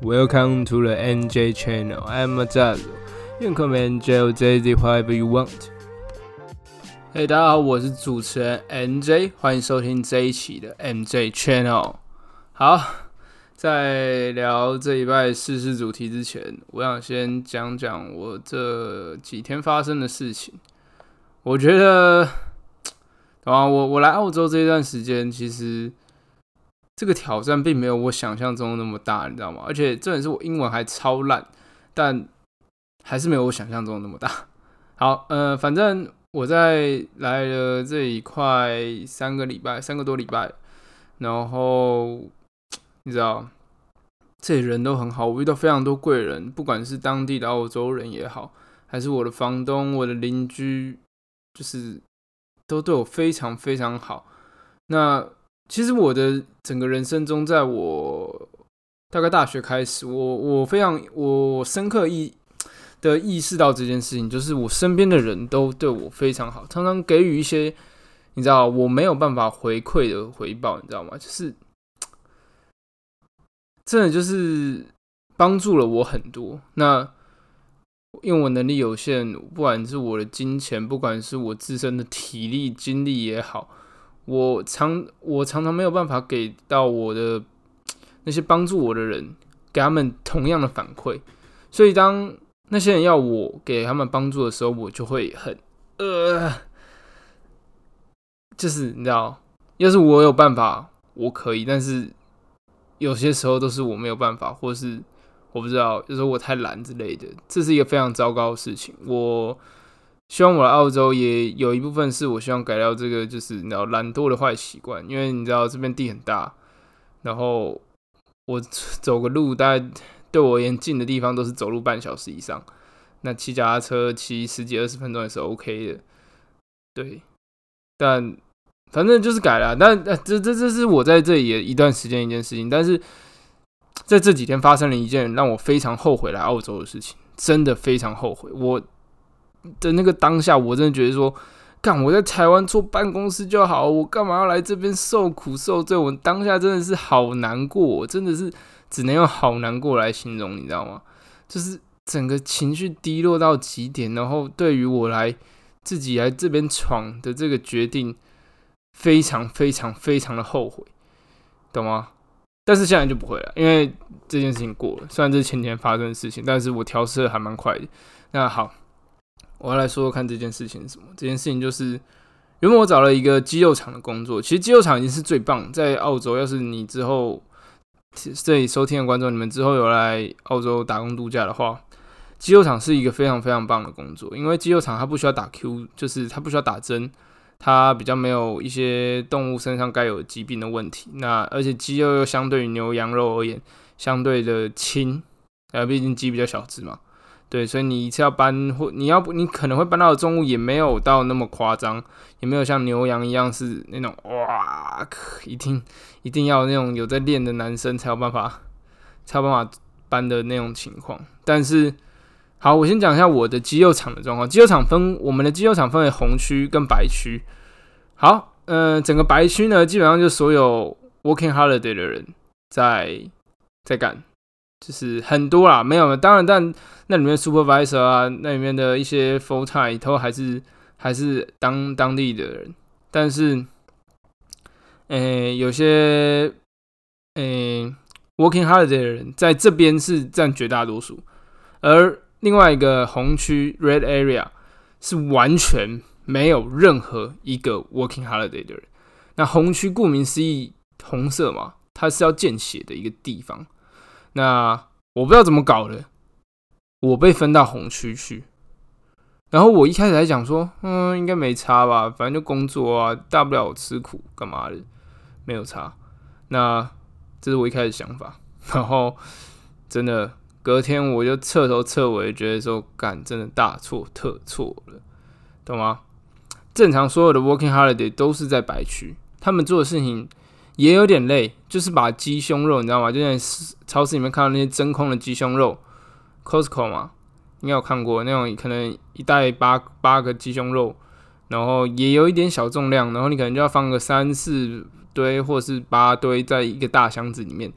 Welcome to the NJ channel. I'm Mazazo. You can call me NJ or JZ whatever you want. 嘿、大家好，我是主持人 NJ，欢迎收听这一期的 NJ Channel。好，在聊这一拜试事主题之前，我想先讲讲我这几天发生的事情。我觉得，啊，我我来澳洲这一段时间，其实这个挑战并没有我想象中那么大，你知道吗？而且重点是我英文还超烂，但还是没有我想象中那么大。好，呃，反正我在来了这里快三个礼拜，三个多礼拜，然后你知道，这里人都很好，我遇到非常多贵人，不管是当地的澳洲人也好，还是我的房东、我的邻居，就是都对我非常非常好。那其实我的整个人生中，在我大概大学开始，我我非常我深刻意的意识到这件事情，就是我身边的人都对我非常好，常常给予一些你知道我没有办法回馈的回报，你知道吗？就是真的就是帮助了我很多。那因为我能力有限，不管是我的金钱，不管是我自身的体力、精力也好。我常我常常没有办法给到我的那些帮助我的人，给他们同样的反馈，所以当那些人要我给他们帮助的时候，我就会很呃，就是你知道，要是我有办法，我可以，但是有些时候都是我没有办法，或是我不知道，有时候我太懒之类的，这是一个非常糟糕的事情。我。希望我来澳洲也有一部分是我希望改掉这个，就是你知道懒惰的坏习惯，因为你知道这边地很大，然后我走个路大概对我而言近的地方都是走路半小时以上，那骑脚踏车骑十几二十分钟也是 OK 的，对，但反正就是改了，但这这这是我在这里一段时间一件事情，但是在这几天发生了一件让我非常后悔来澳洲的事情，真的非常后悔，我。的那个当下，我真的觉得说，干我在台湾坐办公室就好，我干嘛要来这边受苦受罪？我当下真的是好难过，真的是只能用好难过来形容，你知道吗？就是整个情绪低落到极点，然后对于我来自己来这边闯的这个决定，非常非常非常的后悔，懂吗？但是现在就不会了，因为这件事情过了。虽然这是前天发生的事情，但是我调试的还蛮快的。那好。我要来说说看这件事情是什么？这件事情就是，原本我找了一个肌肉厂的工作。其实肌肉厂已经是最棒，在澳洲，要是你之后这里收听的观众，你们之后有来澳洲打工度假的话，肌肉厂是一个非常非常棒的工作。因为肌肉厂它不需要打 Q，就是它不需要打针，它比较没有一些动物身上该有疾病的问题。那而且肌肉又相对于牛羊肉而言，相对的轻，呃，毕竟鸡比较小只嘛。对，所以你一次要搬或你要不你可能会搬到的重物也没有到那么夸张，也没有像牛羊一样是那种哇，一定一定要那种有在练的男生才有办法才有办法搬的那种情况。但是好，我先讲一下我的肌肉场的状况。肌肉场分我们的肌肉场分为红区跟白区。好，嗯，整个白区呢，基本上就所有 working holiday 的人在在干。就是很多啦，没有，当然，但那里面 supervisor 啊，那里面的一些 full time 都还是还是当当地的人，但是，诶，有些诶 working holiday 的人在这边是占绝大多数，而另外一个红区 red area 是完全没有任何一个 working holiday 的人。那红区顾名思义，红色嘛，它是要见血的一个地方。那我不知道怎么搞的，我被分到红区去。然后我一开始还讲说，嗯，应该没差吧，反正就工作啊，大不了我吃苦干嘛的，没有差。那这是我一开始想法。然后真的隔天我就彻头彻尾觉得说，干真的大错特错了，懂吗？正常所有的 working holiday 都是在白区，他们做的事情。也有点累，就是把鸡胸肉，你知道吗？就在超市里面看到那些真空的鸡胸肉，Costco 嘛，应该有看过那种，可能一袋八八个鸡胸肉，然后也有一点小重量，然后你可能就要放个三四堆或是八堆在一个大箱子里面。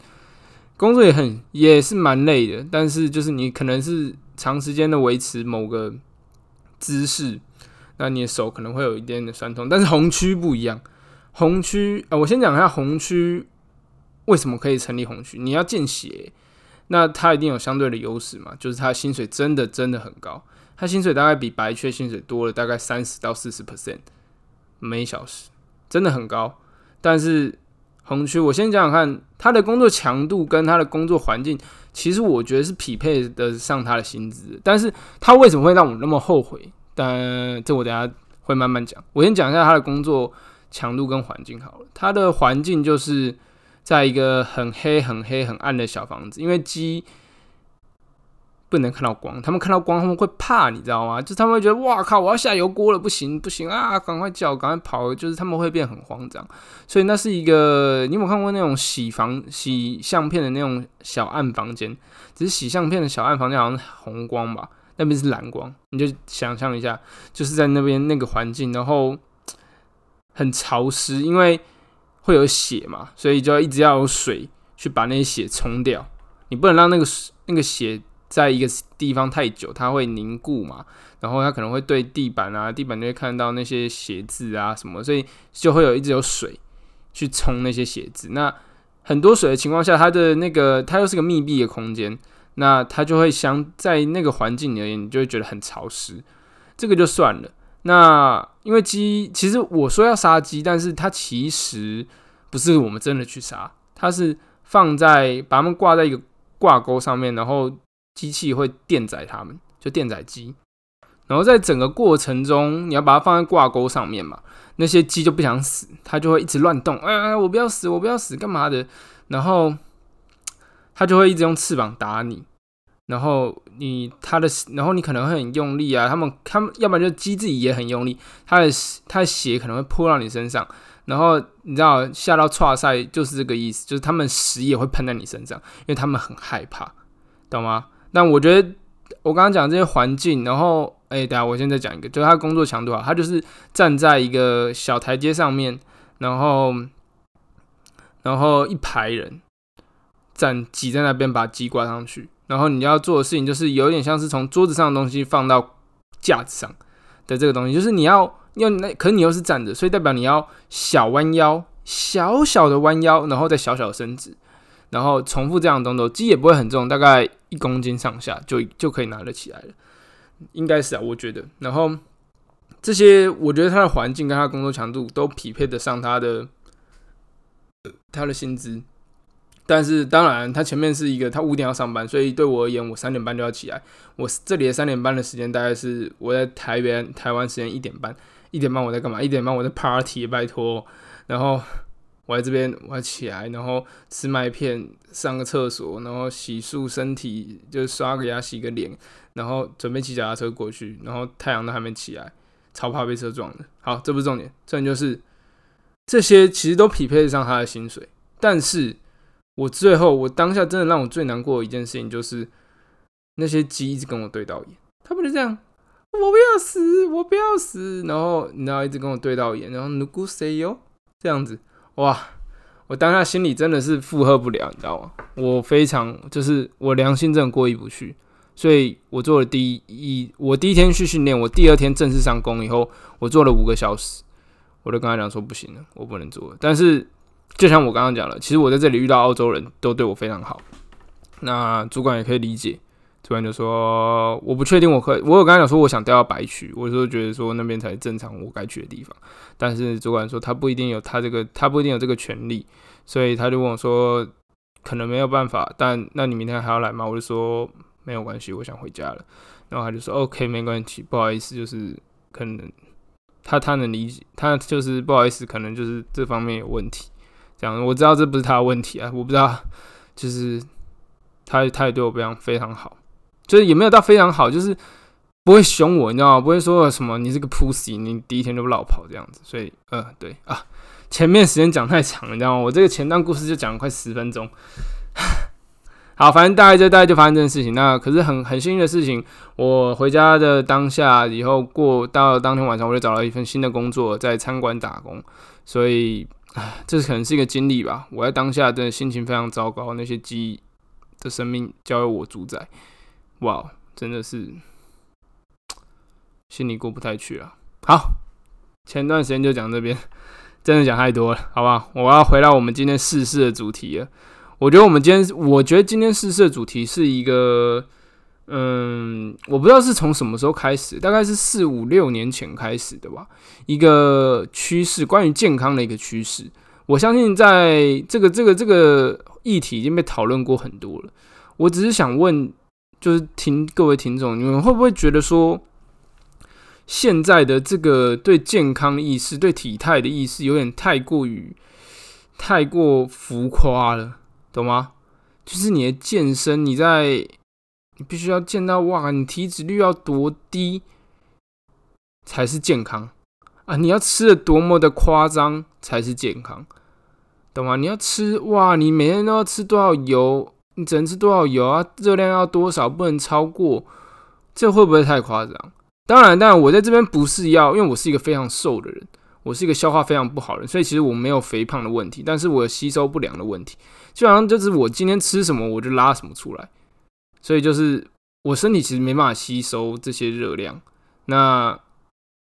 工作也很也是蛮累的，但是就是你可能是长时间的维持某个姿势，那你的手可能会有一点点酸痛。但是红区不一样，红区啊，我先讲一下红区为什么可以成立红区。你要见血，那他一定有相对的优势嘛，就是他薪水真的真的很高，他薪水大概比白缺薪水多了大概三十到四十 percent 每小时，真的很高。但是红区，我先讲讲看，他的工作强度跟他的工作环境，其实我觉得是匹配得上他的薪资。但是他为什么会让我那么后悔？但这我等下会慢慢讲。我先讲一下他的工作强度跟环境好了。它的环境就是在一个很黑、很黑、很暗的小房子，因为鸡。不能看到光，他们看到光他们会怕，你知道吗？就他们会觉得哇靠，我要下油锅了，不行不行啊，赶快叫，赶快跑，就是他们会变很慌张。所以那是一个，你有没有看过那种洗房洗相片的那种小暗房间？只是洗相片的小暗房间好像是红光吧，那边是蓝光。你就想象一下，就是在那边那个环境，然后很潮湿，因为会有血嘛，所以就一直要有水去把那些血冲掉。你不能让那个那个血。在一个地方太久，它会凝固嘛，然后它可能会对地板啊，地板就会看到那些写字啊什么，所以就会有一直有水去冲那些写字。那很多水的情况下，它的那个它又是个密闭的空间，那它就会相在那个环境而言，你就会觉得很潮湿。这个就算了。那因为鸡，其实我说要杀鸡，但是它其实不是我们真的去杀，它是放在把它们挂在一个挂钩上面，然后。机器会电载它们，就电载机。然后在整个过程中，你要把它放在挂钩上面嘛，那些鸡就不想死，它就会一直乱动。哎哎，我不要死，我不要死，干嘛的？然后它就会一直用翅膀打你。然后你他的，然后你可能会很用力啊。他们他们要不然就鸡自己也很用力，他的他的血可能会泼到你身上。然后你知道下到跨赛就是这个意思，就是他们屎也会喷在你身上，因为他们很害怕，懂吗？但我觉得我刚刚讲这些环境，然后哎，等下我现在讲一个，就是他工作强度啊，他就是站在一个小台阶上面，然后然后一排人站挤在那边把鸡挂上去，然后你要做的事情就是有点像是从桌子上的东西放到架子上的这个东西，就是你要要那，可你又是站着，所以代表你要小弯腰，小小的弯腰，然后再小小的伸直。然后重复这样的动作，鸡也不会很重，大概一公斤上下就就可以拿得起来了，应该是啊，我觉得。然后这些，我觉得他的环境跟他工作强度都匹配得上他的他的薪资。但是当然，他前面是一个他五点要上班，所以对我而言，我三点半就要起来。我这里的三点半的时间大概是我在台边台湾时间一点半，一点半我在干嘛？一点半我在 party，拜托，然后。我在这边，我要起来，然后吃麦片，上个厕所，然后洗漱身体，就刷个牙，洗个脸，然后准备骑脚踏车过去，然后太阳都还没起来，超怕被车撞的。好，这不是重点，重点就是这些其实都匹配得上他的薪水。但是我最后，我当下真的让我最难过的一件事情就是那些鸡一直跟我对到眼，他们就这样，我不要死，我不要死，然后你知道一直跟我对到眼，然后 nugu say 哟，这样子。哇！我当下心里真的是负荷不了，你知道吗？我非常就是我良心真的过意不去，所以我做了第一，我第一天去训练，我第二天正式上工以后，我做了五个小时，我就跟他讲说不行了，我不能做了。但是就像我刚刚讲了，其实我在这里遇到澳洲人都对我非常好，那主管也可以理解。主管就说：“我不确定，我可以。我有跟他讲说，我想调到白区，我就觉得说那边才是正常我该去的地方。但是主管说他不一定有他这个，他不一定有这个权利，所以他就问我说，可能没有办法。但那你明天还要来吗？我就说没有关系，我想回家了。然后他就说 OK，没关系，不好意思，就是可能他他能理解，他就是不好意思，可能就是这方面有问题。这样我知道这不是他的问题啊，我不知道，就是他他也对我非常非常好。”就是也没有到非常好，就是不会凶我，你知道吗？不会说什么你是个 pussy，你第一天就老跑这样子。所以，呃，对啊，前面时间讲太长了，你知道吗？我这个前段故事就讲了快十分钟。好，反正大概就大概就发生这件事情。那可是很很幸运的事情，我回家的当下以后过到当天晚上，我就找到一份新的工作，在餐馆打工。所以，唉，这可能是一个经历吧。我在当下真的心情非常糟糕，那些鸡的生命交由我主宰。哇，真的是 心里过不太去啊。好，前段时间就讲这边，真的讲太多了，好吧？我要回到我们今天试试的主题了。我觉得我们今天，我觉得今天试试的主题是一个。嗯，我不知道是从什么时候开始，大概是四五六年前开始的吧。一个趋势，关于健康的一个趋势。我相信在这个这个这个议题已经被讨论过很多了。我只是想问，就是听各位听众，你们会不会觉得说，现在的这个对健康意识、对体态的意识，有点太过于太过浮夸了，懂吗？就是你的健身，你在。你必须要见到哇，你体脂率要多低才是健康啊？你要吃的多么的夸张才是健康，懂吗？你要吃哇，你每天都要吃多少油？你只能吃多少油啊？热量要多少？不能超过？这会不会太夸张？当然，当然，我在这边不是要，因为我是一个非常瘦的人，我是一个消化非常不好的人，所以其实我没有肥胖的问题，但是我有吸收不良的问题，基本上就是我今天吃什么我就拉什么出来。所以就是我身体其实没办法吸收这些热量，那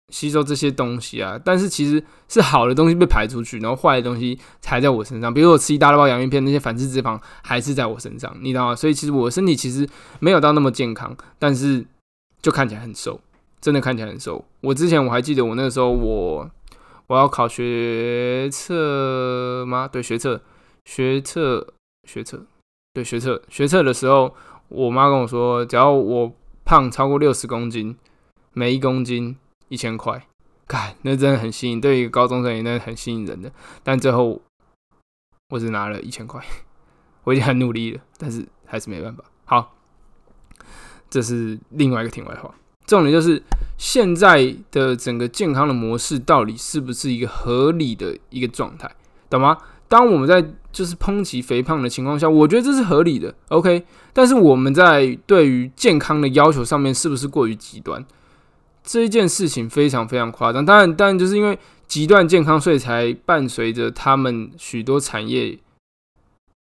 吸收这些东西啊，但是其实是好的东西被排出去，然后坏的东西才在我身上。比如我吃一大包洋芋片，那些反式脂肪还是在我身上，你知道吗？所以其实我身体其实没有到那么健康，但是就看起来很瘦，真的看起来很瘦。我之前我还记得我那个时候我我要考学测吗？对，学测，学测，学测，对，学测，学测的时候。我妈跟我说，只要我胖超过六十公斤，每一公斤一千块，看那真的很吸引，对一个高中生也那很吸引人的。但最后我只拿了一千块，我已经很努力了，但是还是没办法。好，这是另外一个题外话。重点就是现在的整个健康的模式到底是不是一个合理的一个状态，懂吗？当我们在就是抨击肥胖的情况下，我觉得这是合理的，OK。但是我们在对于健康的要求上面是不是过于极端？这一件事情非常非常夸张。当然，当然就是因为极端健康，所以才伴随着他们许多产业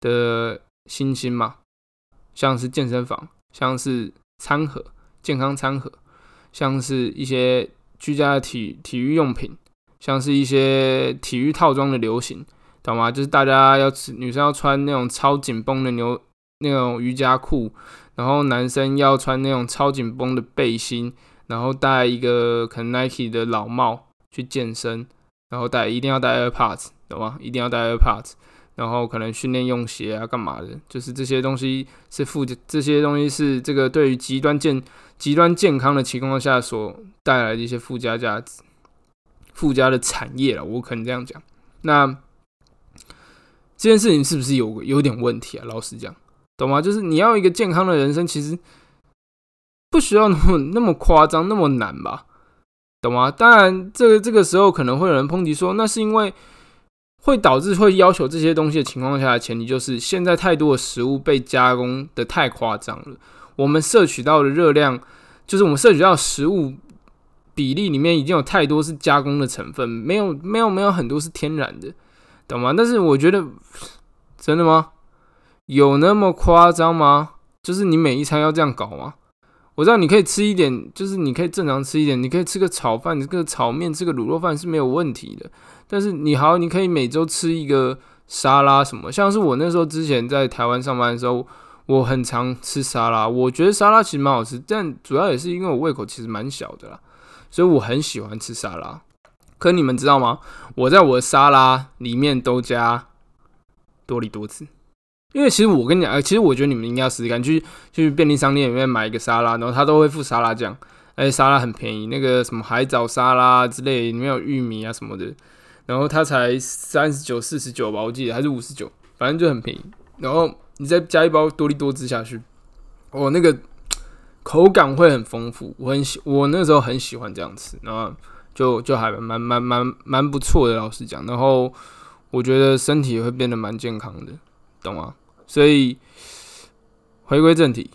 的新兴嘛，像是健身房，像是餐盒、健康餐盒，像是一些居家的体体育用品，像是一些体育套装的流行。懂吗？就是大家要吃，女生要穿那种超紧绷的牛那种瑜伽裤，然后男生要穿那种超紧绷的背心，然后戴一个可能 Nike 的老帽去健身，然后戴一定要戴 AirPods，懂吗？一定要戴 AirPods，然后可能训练用鞋啊，干嘛的？就是这些东西是附加这些东西是这个对于极端健极端健康的情况下所带来的一些附加价值、附加的产业了。我可能这样讲，那。这件事情是不是有有点问题啊？老实讲，懂吗？就是你要一个健康的人生，其实不需要那么那么夸张，那么难吧？懂吗？当然，这个这个时候可能会有人抨击说，那是因为会导致会要求这些东西的情况下的，前提就是现在太多的食物被加工的太夸张了。我们摄取到的热量，就是我们摄取到食物比例里面已经有太多是加工的成分，没有没有没有很多是天然的。懂吗？但是我觉得，真的吗？有那么夸张吗？就是你每一餐要这样搞吗？我知道你可以吃一点，就是你可以正常吃一点，你可以吃个炒饭，吃个炒面，吃个卤肉饭是没有问题的。但是你好，你可以每周吃一个沙拉什么？像是我那时候之前在台湾上班的时候，我很常吃沙拉，我觉得沙拉其实蛮好吃，但主要也是因为我胃口其实蛮小的啦，所以我很喜欢吃沙拉。可你们知道吗？我在我的沙拉里面都加多利多汁，因为其实我跟你讲，其实我觉得你们应该要试试看，去去便利商店里面买一个沙拉，然后它都会附沙拉酱，而且沙拉很便宜，那个什么海藻沙拉之类，里面有玉米啊什么的，然后它才三十九、四十九吧，我记得还是五十九，反正就很便宜。然后你再加一包多利多汁下去，哦，那个口感会很丰富，我很喜，我那时候很喜欢这样吃，然后。就就还蛮蛮蛮蛮不错的，老实讲。然后我觉得身体也会变得蛮健康的，懂吗？所以回归正题，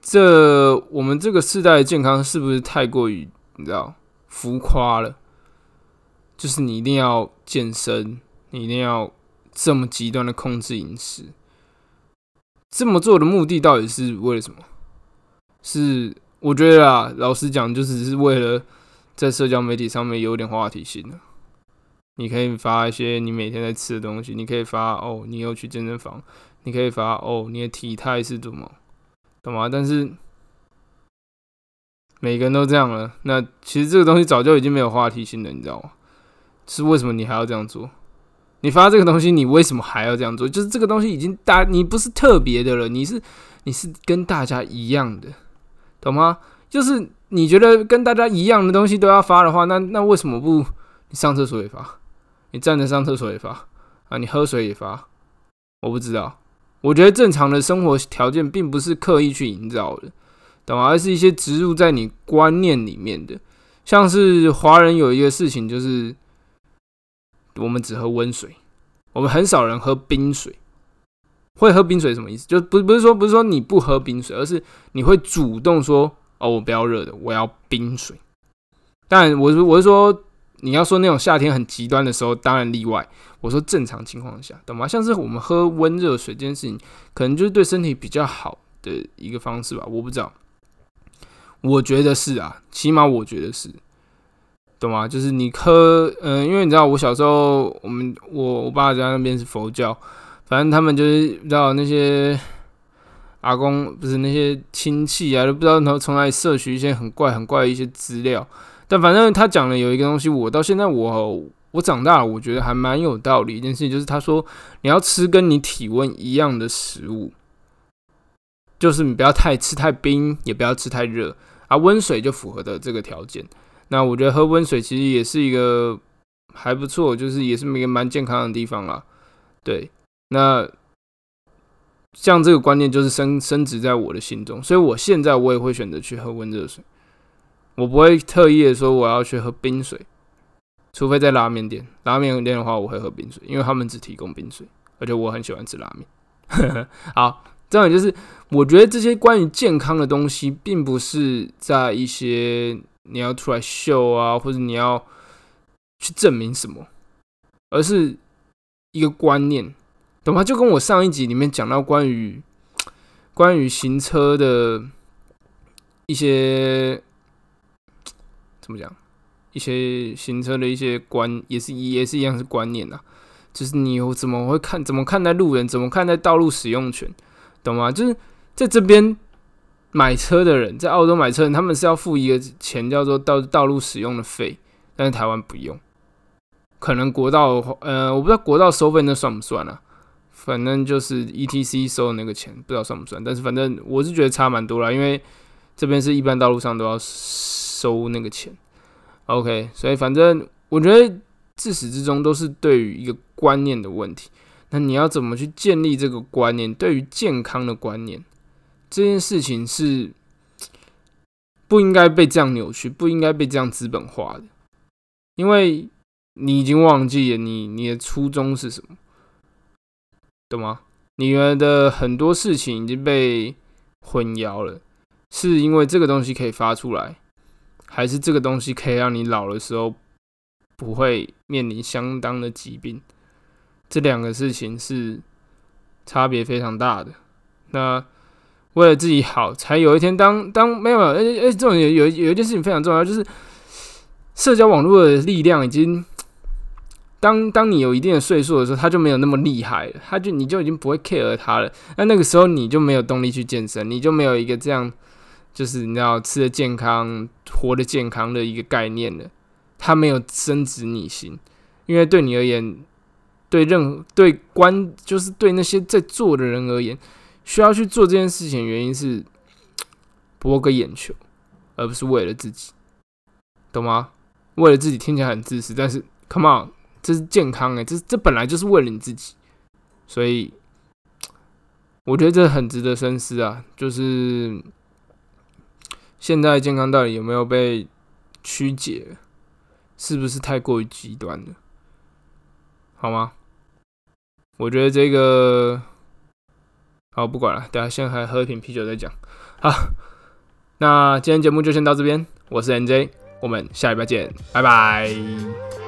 这我们这个世代的健康是不是太过于你知道浮夸了？就是你一定要健身，你一定要这么极端的控制饮食，这么做的目的到底是为了什么？是我觉得啊，老实讲，就只是为了在社交媒体上面有点话题性的。你可以发一些你每天在吃的东西，你可以发哦，你又去健身房，你可以发哦，你的体态是怎么，懂吗？但是每个人都这样了，那其实这个东西早就已经没有话题性了，你知道吗？是为什么你还要这样做？你发这个东西，你为什么还要这样做？就是这个东西已经大，你不是特别的了，你是你是跟大家一样的，懂吗？就是你觉得跟大家一样的东西都要发的话，那那为什么不你上厕所也发？你站着上厕所也发啊？你喝水也发？我不知道。我觉得正常的生活条件并不是刻意去营造的，懂吗？而是一些植入在你观念里面的。像是华人有一个事情，就是我们只喝温水，我们很少人喝冰水。会喝冰水什么意思？就不不是说不是说你不喝冰水，而是你会主动说哦，我不要热的，我要冰水。但我是我是说。你要说那种夏天很极端的时候，当然例外。我说正常情况下，懂吗？像是我们喝温热水这件事情，可能就是对身体比较好的一个方式吧。我不知道，我觉得是啊，起码我觉得是，懂吗？就是你喝，嗯，因为你知道，我小时候，我们我我爸家那边是佛教，反正他们就是知道那些阿公不是那些亲戚啊，都不知道从从哪里摄取一些很怪很怪的一些资料。但反正他讲了有一个东西，我到现在我我长大了，我觉得还蛮有道理。一件事情就是他说你要吃跟你体温一样的食物，就是你不要太吃太冰，也不要吃太热啊。温水就符合的这个条件。那我觉得喝温水其实也是一个还不错，就是也是一个蛮健康的地方啦。对，那像这个观念就是升升值在我的心中，所以我现在我也会选择去喝温热水。我不会特意的说我要去喝冰水，除非在拉面店。拉面店的话，我会喝冰水，因为他们只提供冰水，而且我很喜欢吃拉面。好，这样就是，我觉得这些关于健康的东西，并不是在一些你要出来秀啊，或者你要去证明什么，而是一个观念，懂吗？就跟我上一集里面讲到关于关于行车的一些。怎么讲？一些行车的一些观也是也是一样是观念呐，就是你有怎么会看怎么看待路人，怎么看待道路使用权，懂吗？就是在这边买车的人，在澳洲买车人，他们是要付一个钱叫做道道路使用的费，但是台湾不用。可能国道呃，我不知道国道收费那算不算啊？反正就是 E T C 收的那个钱，不知道算不算。但是反正我是觉得差蛮多啦，因为这边是一般道路上都要。收那个钱，OK，所以反正我觉得自始至终都是对于一个观念的问题。那你要怎么去建立这个观念？对于健康的观念，这件事情是不应该被这样扭曲，不应该被这样资本化的。因为你已经忘记了你你的初衷是什么，懂吗？你们的很多事情已经被混淆了，是因为这个东西可以发出来。还是这个东西可以让你老的时候不会面临相当的疾病，这两个事情是差别非常大的。那为了自己好，才有一天当当没有没有，而且而且这种有有有一件事情非常重要，就是社交网络的力量已经当当你有一定的岁数的时候，他就没有那么厉害了，他就你就已经不会 care 他了。那那个时候你就没有动力去健身，你就没有一个这样。就是你要吃的健康、活的健康的一个概念了，他没有升值逆行，因为对你而言，对任对观就是对那些在做的人而言，需要去做这件事情，原因是博个眼球，而不是为了自己，懂吗？为了自己听起来很自私，但是 come on，这是健康诶，这这本来就是为了你自己，所以我觉得这很值得深思啊，就是。现在健康到底有没有被曲解？是不是太过于极端了？好吗？我觉得这个好不管了，等下先还喝一瓶啤酒再讲。好，那今天节目就先到这边。我是 NJ，我们下礼拜见，拜拜。